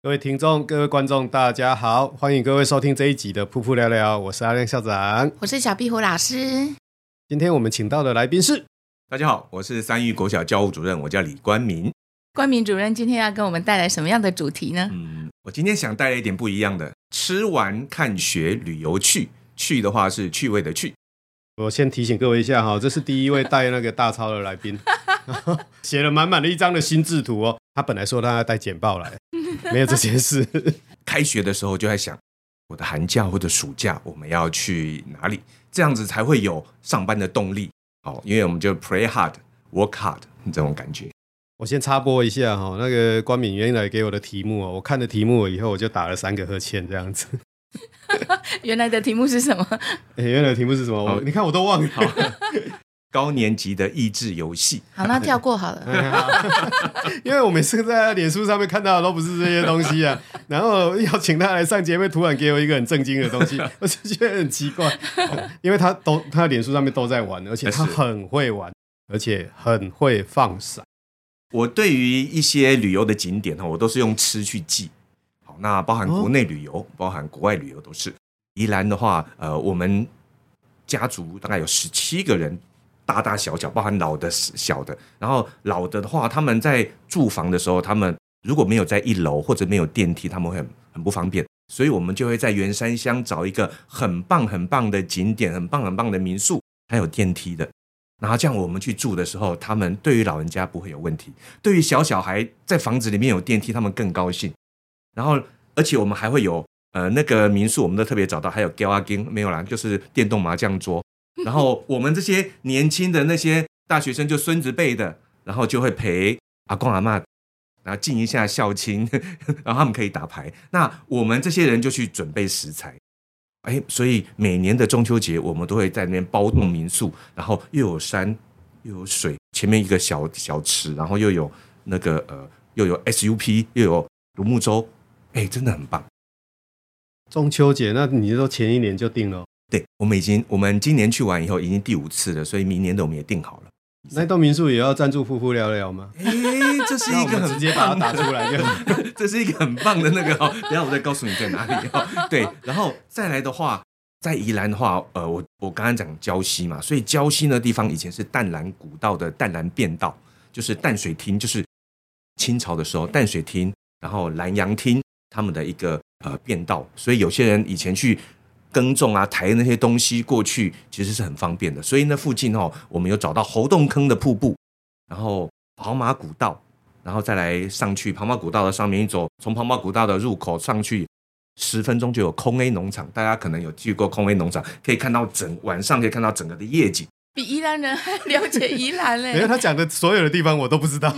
各位听众、各位观众，大家好，欢迎各位收听这一集的《噗噗聊聊》，我是阿亮校长，我是小壁虎老师。今天我们请到的来宾是，大家好，我是三育国小教务主任，我叫李冠明。冠明主任今天要跟我们带来什么样的主题呢？嗯，我今天想带来一点不一样的，吃完看学旅游去，去的话是趣味的去。我先提醒各位一下哈，这是第一位带那个大钞的来宾，写了满满的一张的心智图哦。他本来说他要带简报来，没有这件事。开学的时候就在想，我的寒假或者暑假我们要去哪里，这样子才会有上班的动力。哦，因为我们就 play hard, work hard 这种感觉。我先插播一下哈，那个关敏原来给我的题目哦，我看了题目以后，我就打了三个呵欠这样子。原来的题目是什么？欸、原来的题目是什么？我你看我都忘了。高年级的益智游戏。好，那跳过好了。因为我每次在脸书上面看到的都不是这些东西啊，然后要请他来上节目，突然给我一个很震惊的东西，我就觉得很奇怪。因为他都他脸书上面都在玩，而且他很会玩，而且很会放闪。我对于一些旅游的景点哈，我都是用吃去记。好，那包含国内旅游，哦、包含国外旅游都是。宜兰的话，呃，我们家族大概有十七个人，大大小小，包含老的、小的。然后老的的话，他们在住房的时候，他们如果没有在一楼或者没有电梯，他们会很很不方便。所以我们就会在员山乡找一个很棒很棒的景点，很棒很棒的民宿，还有电梯的。然后这样我们去住的时候，他们对于老人家不会有问题，对于小小孩在房子里面有电梯，他们更高兴。然后而且我们还会有呃那个民宿，我们都特别找到还有交阿金没有啦，就是电动麻将桌。然后我们这些年轻的那些大学生，就孙子辈的，然后就会陪阿公阿嬷，然后敬一下孝亲，然后他们可以打牌。那我们这些人就去准备食材。哎，所以每年的中秋节，我们都会在那边包栋民宿，然后又有山又有水，前面一个小小池，然后又有那个呃，又有 SUP，又有独木舟，哎，真的很棒。中秋节，那你说前一年就定了？对，我们已经，我们今年去完以后，已经第五次了，所以明年的我们也定好了。那栋民宿也要赞助夫妇聊聊吗？哎，这是一个很直接把它打出来就，这是一个很棒的那个哦。等下我再告诉你在哪里哦。对，然后再来的话，在宜兰的话，呃，我我刚刚讲礁溪嘛，所以礁溪那地方以前是淡蓝古道的淡蓝便道，就是淡水厅，就是清朝的时候淡水厅，然后兰阳厅他们的一个呃便道，所以有些人以前去。耕种啊，抬那些东西过去，其实是很方便的。所以那附近哦，我们有找到猴洞坑的瀑布，然后跑马古道，然后再来上去跑马古道的上面一走，从跑马古道的入口上去，十分钟就有空 A 农场。大家可能有去过空 A 农场，可以看到整晚上可以看到整个的夜景。比宜兰人还了解宜兰嘞！没有他讲的所有的地方我都不知道，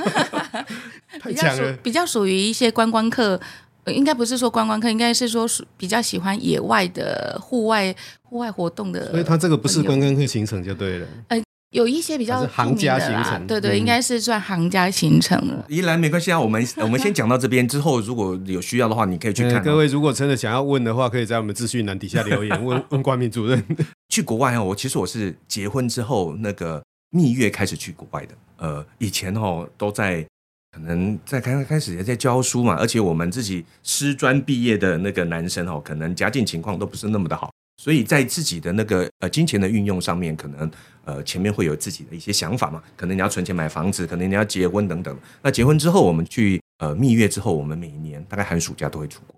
太强了。比较属于一些观光客。应该不是说观光客，应该是说比较喜欢野外的户外户外活动的。所以它这个不是观光客行程就对了。呃，有一些比较行家行程，对对，应该是算行家行程了。宜兰没关系啊，我们我们先讲到这边，之后如果有需要的话，你可以去看。各位如果真的想要问的话，可以在我们资讯栏底下留言问问冠明主任。去国外哦，我其实我是结婚之后那个蜜月开始去国外的。呃，以前哦都在。可能在刚刚开始也在教书嘛，而且我们自己师专毕业的那个男生哦，可能家境情况都不是那么的好，所以在自己的那个呃金钱的运用上面，可能呃前面会有自己的一些想法嘛，可能你要存钱买房子，可能你要结婚等等。那结婚之后，我们去呃蜜月之后，我们每年大概寒暑假都会出国，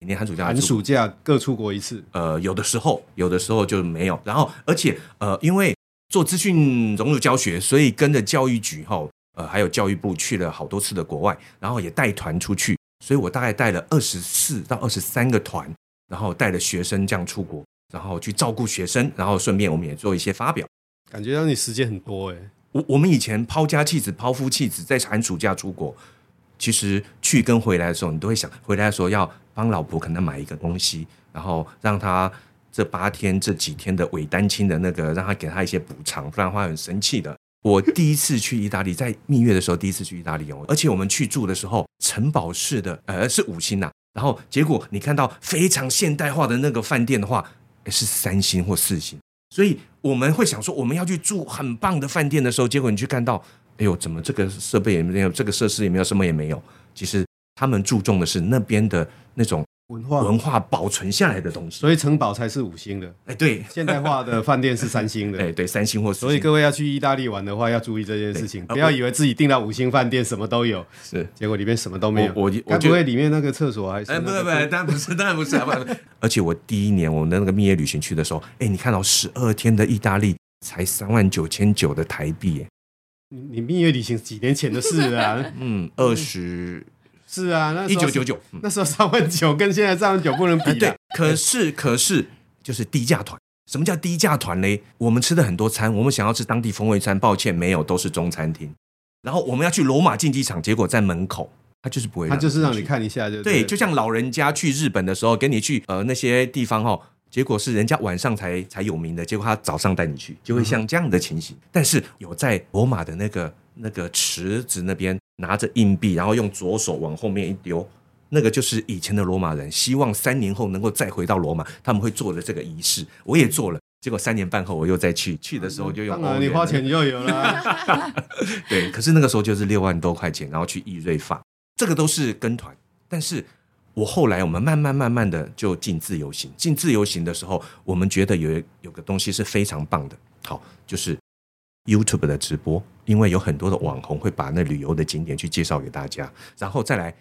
每年寒暑假寒暑假各出国一次。呃，有的时候有的时候就没有。然后而且呃，因为做资讯融入教学，所以跟着教育局哈呃还有教育部去了好多次的国外，然后也带团出去，所以我大概带了二十四到二十三个团。然后带了学生这样出国，然后去照顾学生，然后顺便我们也做一些发表，感觉让你时间很多哎。我我们以前抛家弃子、抛夫弃子，在寒暑假出国，其实去跟回来的时候，你都会想，回来的时候要帮老婆可能买一个东西，然后让她这八天这几天的伪单亲的那个，让她给她一些补偿，不然的话很生气的。我第一次去意大利，在蜜月的时候第一次去意大利哦，而且我们去住的时候，城堡式的，呃，是五星呐、然后结果你看到非常现代化的那个饭店的话，是三星或四星，所以我们会想说我们要去住很棒的饭店的时候，结果你去看到，哎呦，怎么这个设备也没有，这个设施也没有，什么也没有。其实他们注重的是那边的那种。文化文化保存下来的东西，所以城堡才是五星的。哎，对，现代化的饭店是三星的。哎，对，三星或。所以各位要去意大利玩的话，要注意这件事情，不要以为自己订到五星饭店什么都有，是结果里面什么都没有。我我该不会里面那个厕所还是？哎，不不不，当然不是，当然不是。而且我第一年我们的那个蜜月旅行去的时候，哎，你看到十二天的意大利才三万九千九的台币，哎，你你蜜月旅行几年前的事啊？嗯，二十。是啊，那一九九九那时候三万九跟现在三万九不能比。对，可是可是就是低价团。什么叫低价团嘞？我们吃的很多餐，我们想要吃当地风味餐，抱歉没有，都是中餐厅。然后我们要去罗马竞技场，结果在门口，他就是不会，他就是让你看一下就对。就像老人家去日本的时候，给你去呃那些地方哈，结果是人家晚上才才有名的，结果他早上带你去，就会像这样的情形。但是有在罗马的那个那个池子那边。拿着硬币，然后用左手往后面一丢，那个就是以前的罗马人希望三年后能够再回到罗马，他们会做的这个仪式。我也做了，结果三年半后我又再去，去的时候就用。当然，你花钱就有了。对，可是那个时候就是六万多块钱，然后去易瑞法，这个都是跟团。但是我后来我们慢慢慢慢的就进自由行，进自由行的时候，我们觉得有有个东西是非常棒的，好，就是。YouTube 的直播，因为有很多的网红会把那旅游的景点去介绍给大家，然后再来，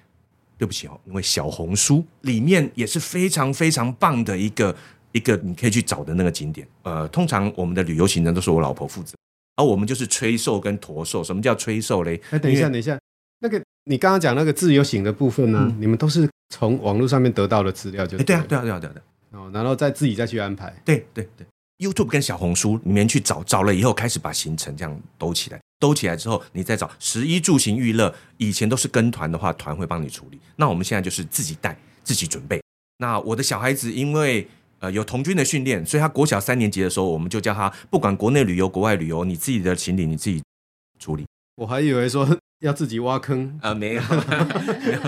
对不起哦，因为小红书里面也是非常非常棒的一个一个你可以去找的那个景点。呃，通常我们的旅游行程都是我老婆负责，而我们就是吹售跟驼售。什么叫吹售嘞？哎，等一下，等一下，那个你刚刚讲那个自由行的部分呢？嗯、你们都是从网络上面得到的资料就对，对啊，对啊，对啊，对啊，哦，然后再自己再去安排，对对对。YouTube 跟小红书里面去找，找了以后开始把行程这样兜起来，兜起来之后你再找十一住行娱乐。以前都是跟团的话，团会帮你处理。那我们现在就是自己带，自己准备。那我的小孩子因为呃有童军的训练，所以他国小三年级的时候，我们就叫他不管国内旅游、国外旅游，你自己的行李你自己处理。我还以为说 要自己挖坑啊，没有，没有，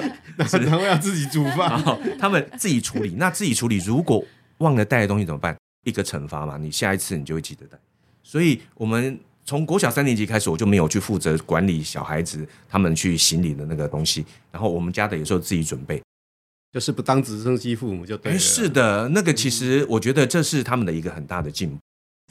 然后要自己煮饭，他们自己处理。那自己处理，如果忘了带的东西怎么办？一个惩罚嘛，你下一次你就会记得带。所以，我们从国小三年级开始，我就没有去负责管理小孩子他们去行李的那个东西。然后，我们家的有时候自己准备，就是不当直升机父母就对了。是的，那个其实我觉得这是他们的一个很大的进步。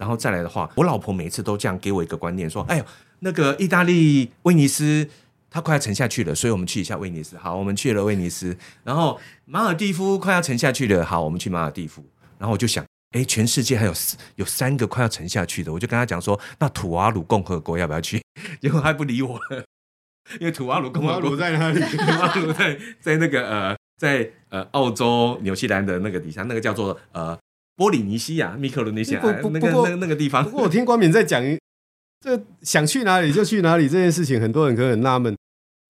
然后再来的话，我老婆每次都这样给我一个观念，说：“哎呦，那个意大利威尼斯，它快要沉下去了，所以我们去一下威尼斯。好，我们去了威尼斯。然后马尔蒂夫快要沉下去了，好，我们去马尔蒂夫。然后我就想。”哎，全世界还有有三个快要沉下去的，我就跟他讲说，那土瓦鲁共和国要不要去？结果他不理我了，因为土瓦鲁共和国在哪里？土瓦鲁在在那个呃，在呃澳洲、纽西兰的那个底下，那个叫做呃波里尼西亚、密克罗尼西亚那个那那个地方。不过我听光敏在讲，这想去哪里就去哪里这件事情，很多人可能很纳闷。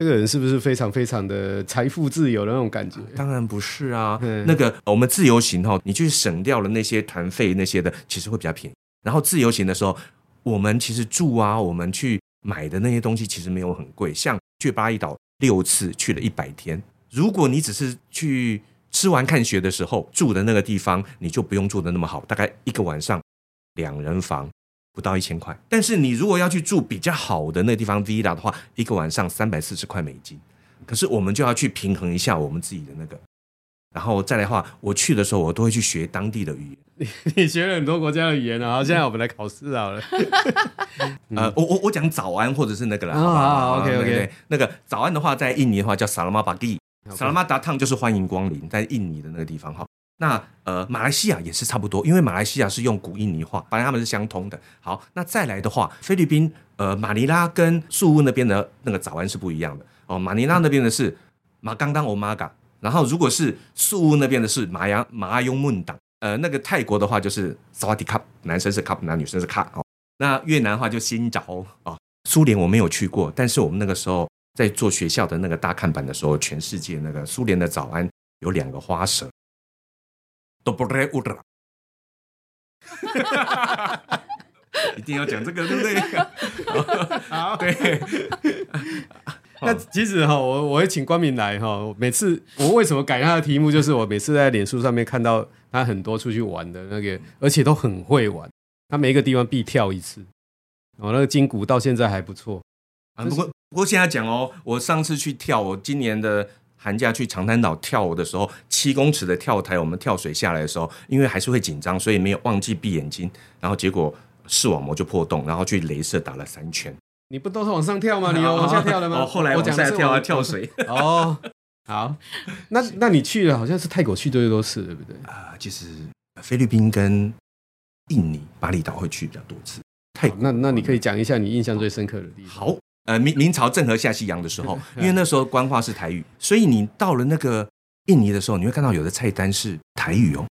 这个人是不是非常非常的财富自由的那种感觉？当然不是啊，嗯、那个我们自由行哈，你去省掉了那些团费那些的，其实会比较便宜。然后自由行的时候，我们其实住啊，我们去买的那些东西其实没有很贵。像去巴厘岛六次去了一百天，如果你只是去吃完看雪的时候住的那个地方，你就不用住的那么好，大概一个晚上两人房。不到一千块，但是你如果要去住比较好的那地方 villa 的话，一个晚上三百四十块美金。可是我们就要去平衡一下我们自己的那个然后再来的话，我去的时候我都会去学当地的语言。你 你学了很多国家的语言啊！现在我们来考试好了。呃，我我我讲早安或者是那个啦。好好，OK OK。那个早安的话，在印尼的话叫萨拉玛巴蒂，萨拉玛达烫就是欢迎光临，在印尼的那个地方哈。那呃，马来西亚也是差不多，因为马来西亚是用古印尼话，反正他们是相通的。好，那再来的话，菲律宾呃马尼拉跟宿务那边的那个早安是不一样的哦。马尼拉那边的是马刚当欧玛嘎。然后，如果是宿务那边的是马亚马阿雍 mun dang，呃，那个泰国的话就是萨瓦迪卡，男生是卡，男女生是卡哦。那越南话就新找哦。苏联我没有去过，但是我们那个时候在做学校的那个大看板的时候，全世界那个苏联的早安有两个花蛇，都不赖乌拉，一定要讲这个，对不对？好，对。那其实哈，我我会请光明来哈。每次我为什么改他的题目，就是我每次在脸书上面看到他很多出去玩的那个，而且都很会玩。他每一个地方必跳一次，哦，那个筋骨到现在还不错。啊，不过不过现在讲哦，我上次去跳，我今年的寒假去长滩岛跳舞的时候，七公尺的跳台，我们跳水下来的时候，因为还是会紧张，所以没有忘记闭眼睛，然后结果视网膜就破洞，然后去镭射打了三圈。你不都是往上跳吗？你有往下跳了吗？哦，后来我往下跳啊，跳水。哦，好，那那你去了，好像是泰国去最多次，对不对？啊、呃，其实菲律宾跟印尼巴厘岛会去比较多次。泰国，那那你可以讲一下你印象最深刻的地方。好，呃，明明朝郑和下西洋的时候，因为那时候官话是台语，所以你到了那个印尼的时候，你会看到有的菜单是台语哦，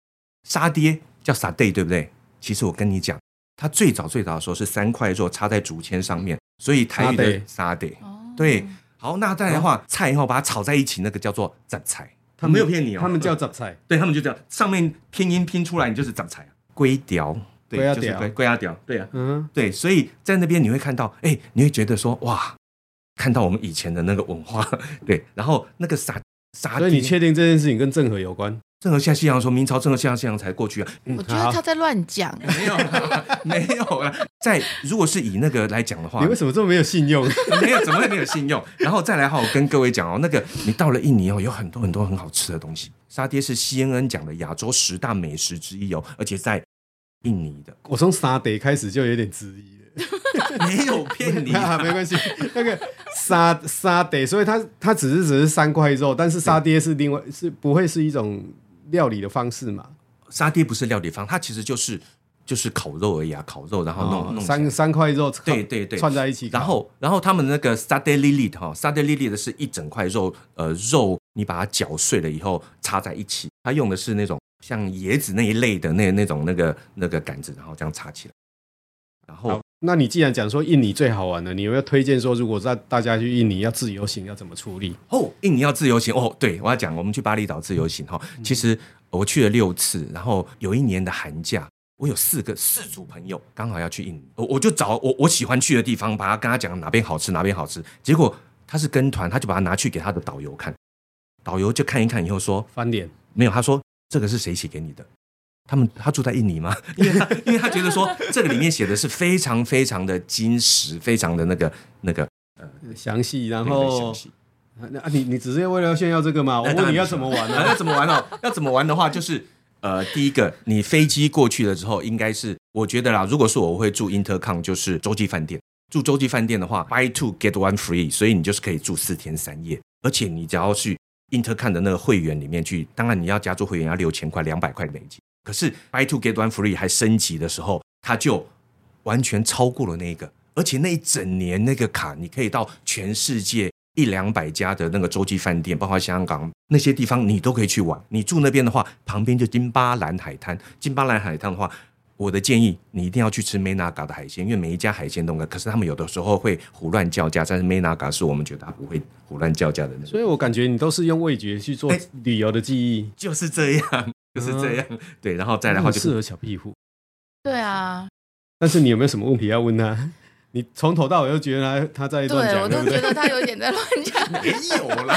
沙爹叫沙爹，对不对？其实我跟你讲，它最早最早的时候是三块肉插在竹签上面。所以台语的沙爹，对，好，那再来的话，菜以后把它炒在一起，那个叫做杂菜，他没有骗你哦，他们叫杂菜，对他们就这样，上面拼音拼出来，你就是杂菜，龟雕，对，就是粿粿条，对啊，嗯，对，所以在那边你会看到，哎，你会觉得说，哇，看到我们以前的那个文化，对，然后那个沙沙，所以你确定这件事情跟郑和有关？郑和下西洋说，明朝郑和下西洋才过去啊。我觉得他在乱讲，没有，没有啊。在如果是以那个来讲的话，你为什么这么没有信用？没有，怎么会没有信用？然后再来哈，我跟各位讲哦，那个你到了印尼哦，有很多很多很好吃的东西。沙爹是 CNN 讲的亚洲十大美食之一哦，而且在印尼的。我从沙爹开始就有点质疑了，没有骗你啊，没关系。那个沙沙爹，所以它它只是只是三块肉，但是沙爹是另外是不会是一种。料理的方式嘛，沙爹不是料理方，它其实就是就是烤肉而已啊，烤肉然后弄、哦、弄三三块肉，对对对，串在一起，然后然后他们那个沙爹粒粒的哈，沙爹粒粒的是一整块肉，呃肉你把它搅碎了以后插在一起，它用的是那种像椰子那一类的那那种那个那个杆子，然后这样插起来，然后。那你既然讲说印尼最好玩的，你有没有推荐说，如果在大家去印尼要自由行要怎么处理？哦，印尼要自由行哦，对，我要讲，我们去巴厘岛自由行哈。其实我去了六次，然后有一年的寒假，我有四个四组朋友刚好要去印尼，我我就找我我喜欢去的地方，把他跟他讲哪边好吃哪边好吃。结果他是跟团，他就把他拿去给他的导游看，导游就看一看以后说翻脸，没有，他说这个是谁写给你的？他们他住在印尼吗？因为他因为他觉得说这个里面写的是非常非常的精实，非常的那个那个呃详细，然后那啊你你只是为了炫耀这个吗？我问你要怎么玩呢？要怎么玩哦？要怎么玩的话，就是呃第一个，你飞机过去了之后，应该是我觉得啦，如果是我会住 Intercon，就是洲际饭店。住洲际饭店的话，Buy two get one free，所以你就是可以住四天三夜，而且你只要去 Intercon 的那个会员里面去，当然你要加入会员要六千块，两百块美金。可是 buy two get one free 还升级的时候，它就完全超过了那个，而且那一整年那个卡，你可以到全世界一两百家的那个洲际饭店，包括香港那些地方，你都可以去玩。你住那边的话，旁边就金巴兰海滩。金巴兰海滩的话，我的建议你一定要去吃梅纳嘎的海鲜，因为每一家海鲜都可。可是他们有的时候会胡乱叫价，但是梅纳嘎是我们觉得他不会胡乱叫价的那种。所以我感觉你都是用味觉去做旅游的记忆，就是这样。就是这样，嗯、对，然后再来的话就适合小壁虎。对啊，但是你有没有什么问题要问他？你从头到尾都觉得他他在乱讲，对，我都觉得他有点在乱讲。没有啦，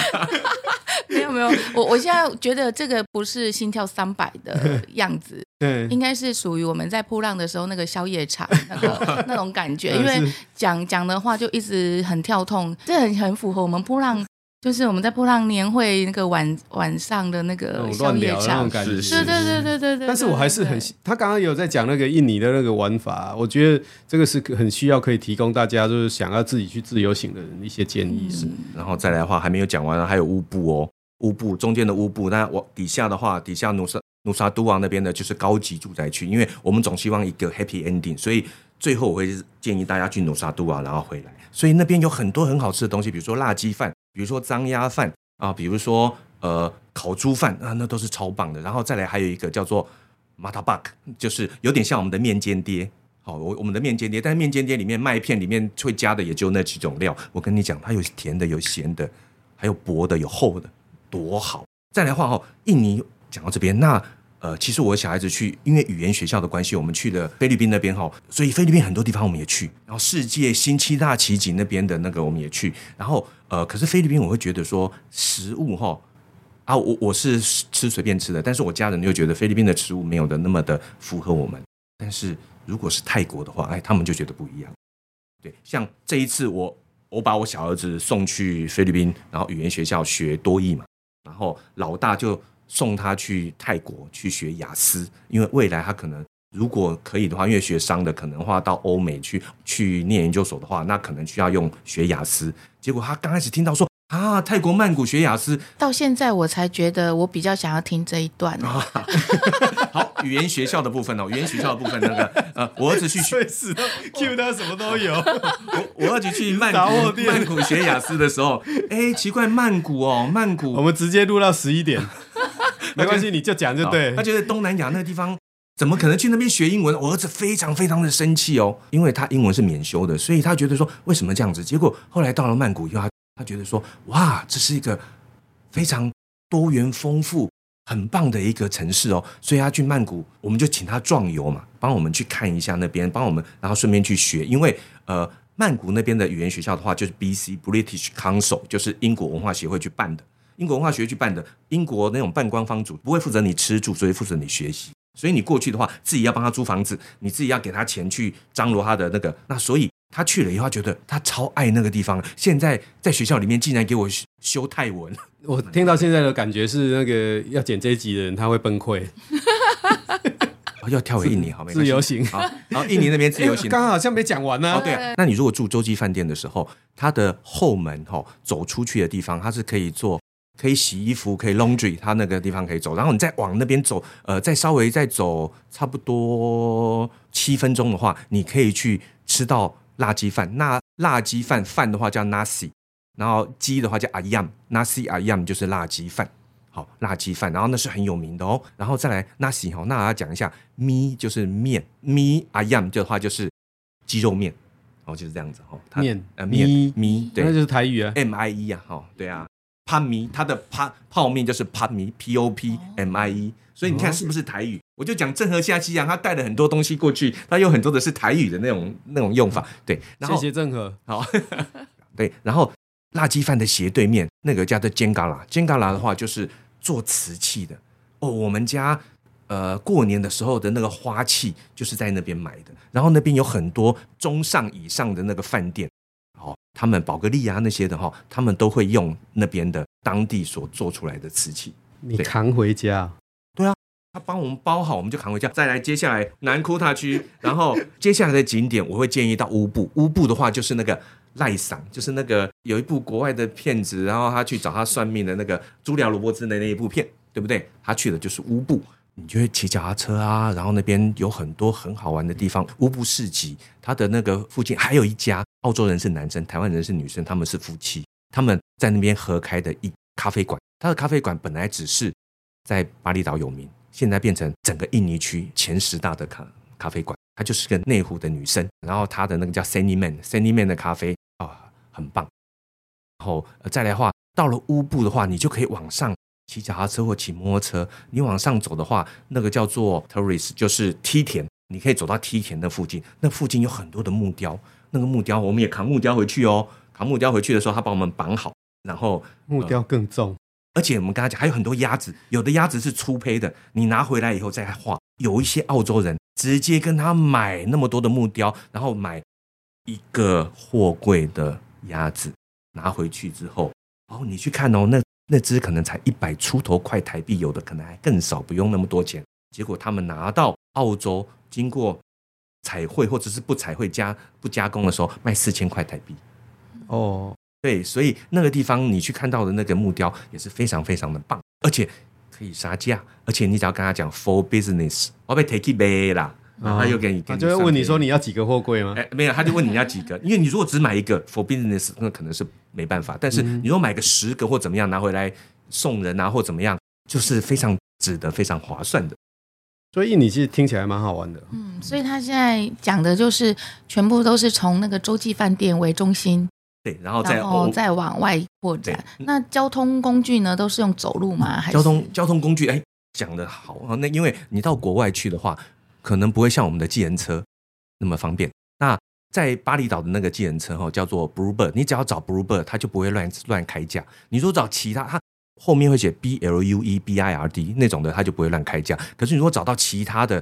没有没有，我我现在觉得这个不是心跳三百的样子，对，应该是属于我们在扑浪的时候那个宵夜场那个那种感觉，因为讲讲的话就一直很跳痛，这很很符合我们扑浪。就是我们在波浪年会那个晚晚上的那个宵夜场，那种感觉，对对对对对对。但是我还是很，他刚刚有在讲那个印尼的那个玩法，我觉得这个是很需要可以提供大家，就是想要自己去自由行的人一些建议。是，然后再来的话还没有讲完，还有乌布哦，乌布中间的乌布，那我底下的话，底下努沙努沙都王那边的就是高级住宅区，因为我们总希望一个 happy ending，所以最后我会建议大家去努沙都王，然后回来。所以那边有很多很好吃的东西，比如说辣鸡饭。比如说脏鸭饭啊，比如说呃烤猪饭啊，那都是超棒的。然后再来还有一个叫做马塔巴克，就是有点像我们的面煎爹。好，我我们的面煎爹，但是面煎爹里面麦片里面会加的也就那几种料。我跟你讲，它有甜的，有咸的，还有薄的，有厚的，多好。再来话哈，印尼讲到这边那。呃，其实我小孩子去，因为语言学校的关系，我们去了菲律宾那边哈，所以菲律宾很多地方我们也去，然后世界新七大奇景那边的那个我们也去，然后呃，可是菲律宾我会觉得说食物哈啊，我我是吃随便吃的，但是我家人又觉得菲律宾的食物没有的那么的符合我们，但是如果是泰国的话，哎，他们就觉得不一样。对，像这一次我我把我小儿子送去菲律宾，然后语言学校学多义嘛，然后老大就。送他去泰国去学雅思，因为未来他可能如果可以的话，因为学商的可能话到欧美去去念研究所的话，那可能需要用学雅思。结果他刚开始听到说啊，泰国曼谷学雅思，到现在我才觉得我比较想要听这一段。好，语言学校的部分哦，语言学校的部分那个呃，我儿子去学，是 Q 他什么都有。我我儿子去曼谷 曼谷学雅思的时候，哎，奇怪，曼谷哦，曼谷，我们直接录到十一点。没关系，你就讲就对。他觉得东南亚那个地方怎么可能去那边学英文？我儿子非常非常的生气哦，因为他英文是免修的，所以他觉得说为什么这样子？结果后来到了曼谷以后，他他觉得说哇，这是一个非常多元丰富、很棒的一个城市哦。所以他去曼谷，我们就请他壮游嘛，帮我们去看一下那边，帮我们，然后顺便去学。因为呃，曼谷那边的语言学校的话，就是 BC British Council，就是英国文化协会去办的。英国文化学去办的，英国那种半官方组不会负责你吃住，所以负责你学习。所以你过去的话，自己要帮他租房子，你自己要给他钱去张罗他的那个。那所以他去了以后，觉得他超爱那个地方。现在在学校里面竟然给我修泰文，我听到现在的感觉是，那个要剪这一集的人他会崩溃。要跳回印尼好没？自由行好，然后印尼那边自由行，刚刚好像没讲完呢。哦，对，那你如果住洲际饭店的时候，它的后门哈走出去的地方，它是可以做。可以洗衣服，可以 laundry，它那个地方可以走。然后你再往那边走，呃，再稍微再走差不多七分钟的话，你可以去吃到辣鸡饭。那辣鸡饭饭的话叫 nasi，然后鸡的话叫 ayam，nasi ayam 就是辣鸡饭。好，辣鸡饭，然后那是很有名的哦。然后再来 nasi 哈，那要讲一下 mi 就是面，mi ayam 的话就是鸡肉面，哦，就是这样子哈。面呃面 mi 对，那就是台语啊，m i e 啊，哈，对啊。Pan mi，它的泡泡面就是 pan mi，p o p m i e，所以你看是不是台语？我就讲郑和下西洋，他带了很多东西过去，他有很多的是台语的那种那种用法。对，然后谢谢郑和。好，对，然后辣鸡饭的斜对面那个叫做煎嘎拉，煎嘎拉的话就是做瓷器的哦。我们家呃过年的时候的那个花器就是在那边买的，然后那边有很多中上以上的那个饭店。他们宝格丽啊那些的哈，他们都会用那边的当地所做出来的瓷器。你扛回家？对啊，他帮我们包好，我们就扛回家。再来，接下来南库塔区，然后接下来的景点，我会建议到乌布。乌布的话，就是那个赖桑，就是那个有一部国外的片子，然后他去找他算命的那个朱莉亚罗伯兹的那一部片，对不对？他去的就是乌布。你就会骑脚踏车啊，然后那边有很多很好玩的地方。乌布市集，它的那个附近还有一家澳洲人是男生，台湾人是女生，他们是夫妻，他们在那边合开的一咖啡馆。他的咖啡馆本来只是在巴厘岛有名，现在变成整个印尼区前十大的咖咖啡馆。她就是个内湖的女生，然后他的那个叫 Sunny Man，Sunny Man 的咖啡啊、很棒。然后再来的话，到了乌布的话，你就可以往上。骑脚踏车或骑摩托车，你往上走的话，那个叫做 Terrace，就是梯田，你可以走到梯田的附近。那附近有很多的木雕，那个木雕我们也扛木雕回去哦。扛木雕回去的时候，他帮我们绑好，然后木雕更重。呃，而且我们跟他讲还有很多鸭子，有的鸭子是粗胚的，你拿回来以后再画。有一些澳洲人直接跟他买那么多的木雕，然后买一个货柜的鸭子拿回去之后。哦，你去看哦，那那只可能才一百出头块台币，有的可能还更少，不用那么多钱。结果他们拿到澳洲，经过彩绘或者是不彩绘加不加工的时候，卖四千块台币。哦，对，所以那个地方你去看到的那个木雕也是非常非常的棒，而且可以杀价，而且你只要跟他讲 for business，我被 take it back 啦。然后他又给你，他就会问你说你要几个货柜吗？哎，没有，他就问你要几个，因为你如果只买一个 for business，那可能是没办法。但是你如果买个十个或怎么样拿回来送人啊，或怎么样，就是非常值得、非常划算的。所以印尼其实听起来蛮好玩的。嗯，所以他现在讲的就是全部都是从那个洲际饭店为中心，对，然后再然后再往外扩展。那交通工具呢，都是用走路吗？还是交通交通工具？哎，讲的好啊。那因为你到国外去的话。可能不会像我们的计程车那么方便。那在巴厘岛的那个计程车哈，叫做 Bluebird，你只要找 Bluebird，它就不会乱乱开价。你说找其他，它后面会写 B L U E B I R D 那种的，它就不会乱开价。可是你如果找到其他的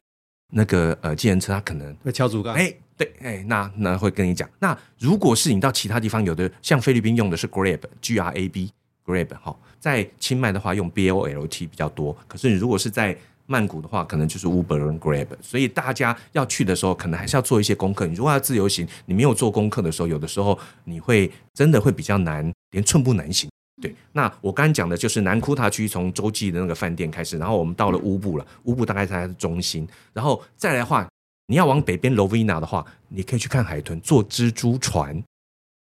那个呃计程车，它可能会敲竹杠。哎，对，哎，那那会跟你讲。那如果是你到其他地方，有的像菲律宾用的是 Grab G R A B Grab 哈，在清迈的话用 B O L T 比较多。可是你如果是在曼谷的话，可能就是 Uber 跟 Grab，所以大家要去的时候，可能还是要做一些功课。你如果要自由行，你没有做功课的时候，有的时候你会真的会比较难，连寸步难行。对，那我刚刚讲的就是南库塔区从洲际的那个饭店开始，然后我们到了乌布了，乌布大概在中心，然后再来的话，你要往北边 Lovina 的话，你可以去看海豚，坐蜘蛛船，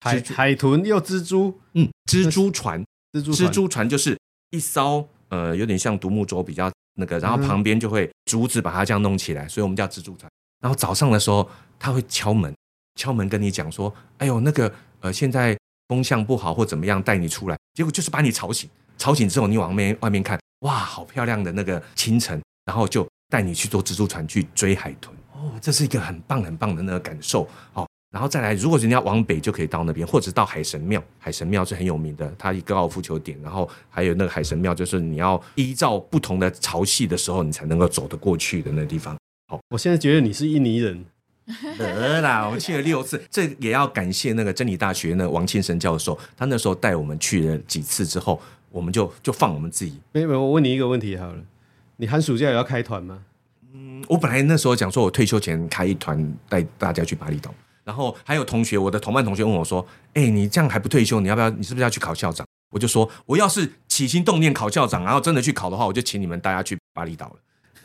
海海豚又蜘蛛，嗯，蜘蛛船，蜘蛛蜘蛛船就是一艘呃，有点像独木舟比较。那个，然后旁边就会竹子把它这样弄起来，所以我们叫蜘蛛船。然后早上的时候，他会敲门，敲门跟你讲说：“哎呦，那个呃，现在风向不好或怎么样，带你出来。”结果就是把你吵醒，吵醒之后你往外面外面看，哇，好漂亮的那个清晨，然后就带你去坐蜘蛛船去追海豚。哦，这是一个很棒很棒的那个感受。哦。然后再来，如果人家往北就可以到那边，或者到海神庙。海神庙是很有名的，它一个高尔夫球点。然后还有那个海神庙，就是你要依照不同的潮汐的时候，你才能够走得过去的那个地方。好，我现在觉得你是印尼人。得啦，我们去了六次，这也要感谢那个真理大学那王庆生教授，他那时候带我们去了几次之后，我们就就放我们自己。没有，我问你一个问题好了，你寒暑假也要开团吗？嗯，我本来那时候讲说，我退休前开一团带大家去巴厘岛。然后还有同学，我的同班同学问我说：“哎，你这样还不退休？你要不要？你是不是要去考校长？”我就说：“我要是起心动念考校长，然后真的去考的话，我就请你们大家去巴厘岛了。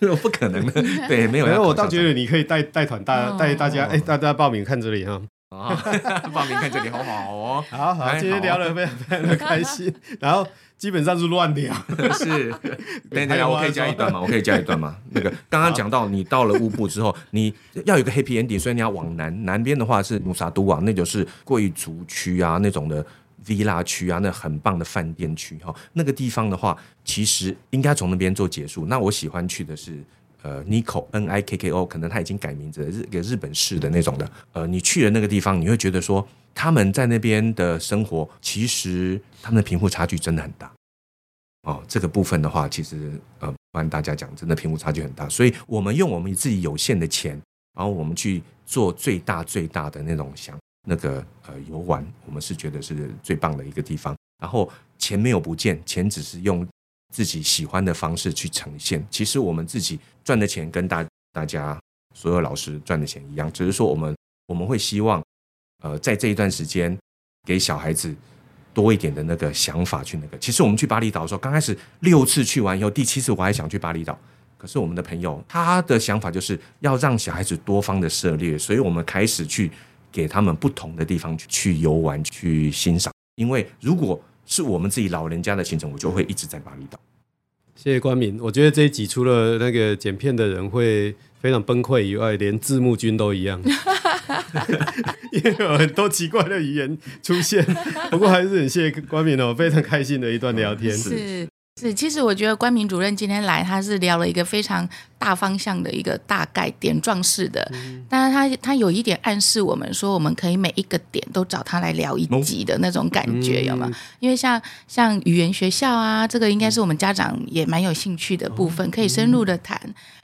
”不可能的，对，没有。没有，我倒觉得你可以带带团大带大家，哎，大家报名看这里哈。啊，报名看这里好好哦。好好，今天聊得非常非常的开心。然后。基本上是乱聊，是。等等，我可以加一段吗？我可以加一段吗？那个刚刚讲到，你到了乌布之后，你要有个 happy ending，所以你要往南，南边的话是努萨都瓦，那就是贵族区啊，那种的 villa 区啊，那很棒的饭店区哈。那个地方的话，其实应该从那边做结束。那我喜欢去的是呃 Niko N I K K O，可能他已经改名字了，日个日本式的那种的。呃，你去了那个地方，你会觉得说。他们在那边的生活，其实他们的贫富差距真的很大哦。这个部分的话，其实呃，不瞒大家讲，真的贫富差距很大。所以我们用我们自己有限的钱，然后我们去做最大最大的那种想那个呃游玩，我们是觉得是最棒的一个地方。然后钱没有不见，钱只是用自己喜欢的方式去呈现。其实我们自己赚的钱跟大大家所有老师赚的钱一样，只是说我们我们会希望。呃，在这一段时间，给小孩子多一点的那个想法去那个。其实我们去巴厘岛的时候，刚开始六次去完以后，第七次我还想去巴厘岛。可是我们的朋友他的想法就是要让小孩子多方的涉猎，所以我们开始去给他们不同的地方去去游玩、去欣赏。因为如果是我们自己老人家的行程，我就会一直在巴厘岛。谢谢冠名，我觉得这一集除了那个剪片的人会非常崩溃以外，连字幕君都一样。因为有很多奇怪的语言出现，不过还是很谢谢冠名哦，非常开心的一段聊天。是是，其实我觉得关明主任今天来，他是聊了一个非常大方向的一个大概点状式的，嗯、但是他他有一点暗示我们说，我们可以每一个点都找他来聊一集的那种感觉，嗯、有吗？因为像像语言学校啊，这个应该是我们家长也蛮有兴趣的部分，可以深入的谈。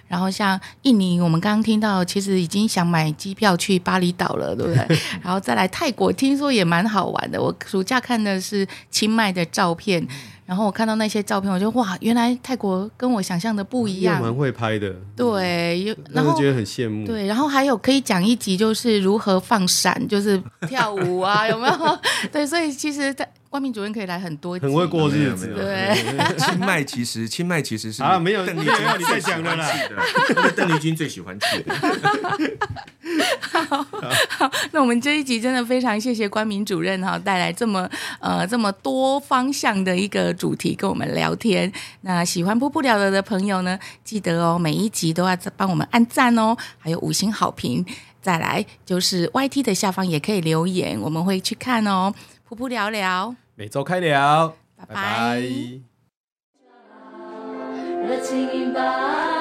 然后像印尼，我们刚刚听到，其实已经想买机票去巴厘岛了，对不对？然后再来泰国，听说也蛮好玩的。我暑假看的是清迈的照片。然后我看到那些照片，我就哇，原来泰国跟我想象的不一样。蛮会拍的。对，然后觉得很羡慕。对，然后还有可以讲一集，就是如何放闪，就是跳舞啊，有没有？对，所以其实，在。冠明主任可以来很多，很会过日子。对，清迈其实 清迈其实是啊，没有邓丽君你在讲的啦，邓丽君最喜欢去的。好，好，那我们这一集真的非常谢谢关明主任哈，带来这么呃这么多方向的一个主题跟我们聊天。那喜欢噗噗聊聊的朋友呢，记得哦，每一集都要帮我们按赞哦，还有五星好评。再来就是 YT 的下方也可以留言，我们会去看哦。噗噗聊聊，每周开聊，拜拜。拜拜。